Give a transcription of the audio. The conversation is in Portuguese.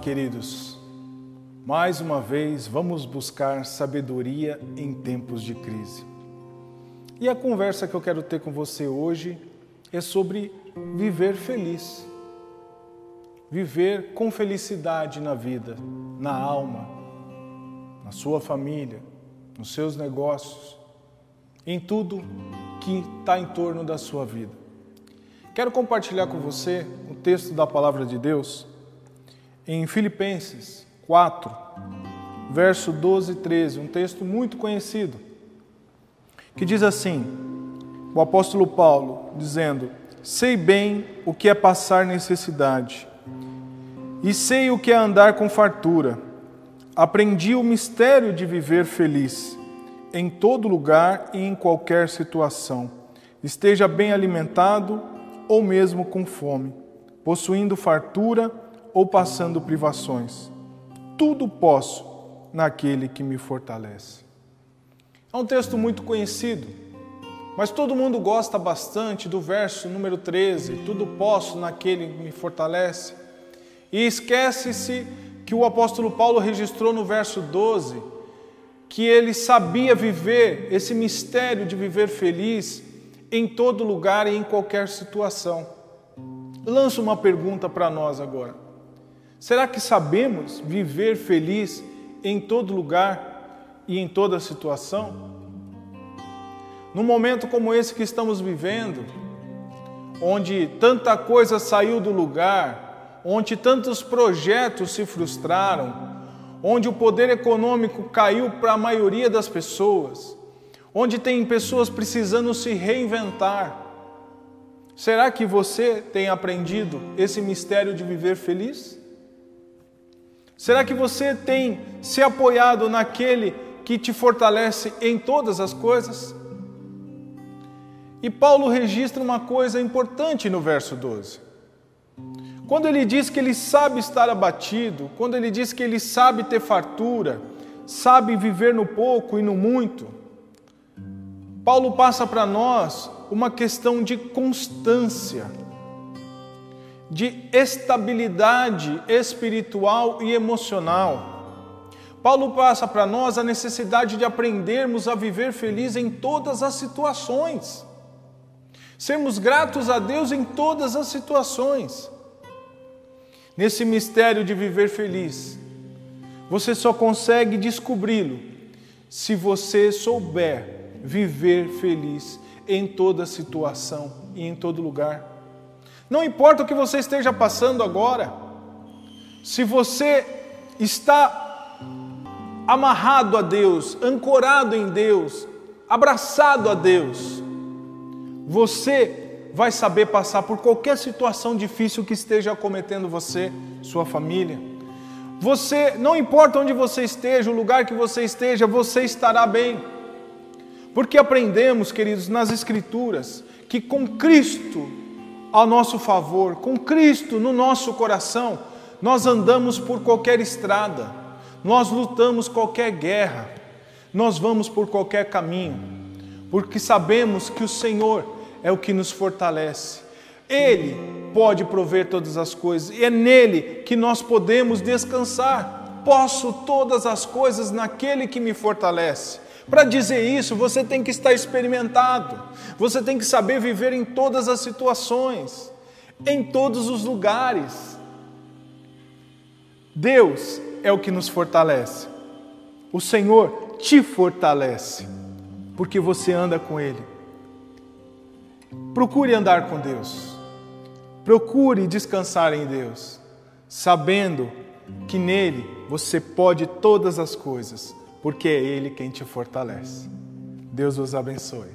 queridos. Mais uma vez, vamos buscar sabedoria em tempos de crise. E a conversa que eu quero ter com você hoje é sobre viver feliz. Viver com felicidade na vida, na alma, na sua família, nos seus negócios, em tudo que está em torno da sua vida. Quero compartilhar com você o texto da palavra de Deus em Filipenses 4, verso 12 e 13, um texto muito conhecido, que diz assim: o apóstolo Paulo dizendo: Sei bem o que é passar necessidade, e sei o que é andar com fartura. Aprendi o mistério de viver feliz, em todo lugar e em qualquer situação, esteja bem alimentado ou mesmo com fome, possuindo fartura ou passando privações. Tudo posso naquele que me fortalece. É um texto muito conhecido, mas todo mundo gosta bastante do verso número 13: Tudo posso naquele que me fortalece. E esquece-se que o apóstolo Paulo registrou no verso 12 que ele sabia viver esse mistério de viver feliz em todo lugar e em qualquer situação. Lanço uma pergunta para nós agora. Será que sabemos viver feliz em todo lugar e em toda situação? Num momento como esse que estamos vivendo, onde tanta coisa saiu do lugar, onde tantos projetos se frustraram, onde o poder econômico caiu para a maioria das pessoas, onde tem pessoas precisando se reinventar. Será que você tem aprendido esse mistério de viver feliz? Será que você tem se apoiado naquele que te fortalece em todas as coisas? E Paulo registra uma coisa importante no verso 12. Quando ele diz que ele sabe estar abatido, quando ele diz que ele sabe ter fartura, sabe viver no pouco e no muito, Paulo passa para nós uma questão de constância de estabilidade espiritual e emocional. Paulo passa para nós a necessidade de aprendermos a viver feliz em todas as situações, sermos gratos a Deus em todas as situações. Nesse mistério de viver feliz, você só consegue descobri-lo se você souber viver feliz em toda situação e em todo lugar. Não importa o que você esteja passando agora, se você está amarrado a Deus, ancorado em Deus, abraçado a Deus, você vai saber passar por qualquer situação difícil que esteja acometendo você, sua família. Você, não importa onde você esteja, o lugar que você esteja, você estará bem. Porque aprendemos, queridos, nas Escrituras, que com Cristo ao nosso favor, com Cristo no nosso coração, nós andamos por qualquer estrada, nós lutamos qualquer guerra, nós vamos por qualquer caminho, porque sabemos que o Senhor é o que nos fortalece. Ele pode prover todas as coisas e é nele que nós podemos descansar. Posso todas as coisas naquele que me fortalece. Para dizer isso, você tem que estar experimentado, você tem que saber viver em todas as situações, em todos os lugares. Deus é o que nos fortalece, o Senhor te fortalece, porque você anda com Ele. Procure andar com Deus, procure descansar em Deus, sabendo que nele você pode todas as coisas porque é Ele quem te fortalece. Deus os abençoe.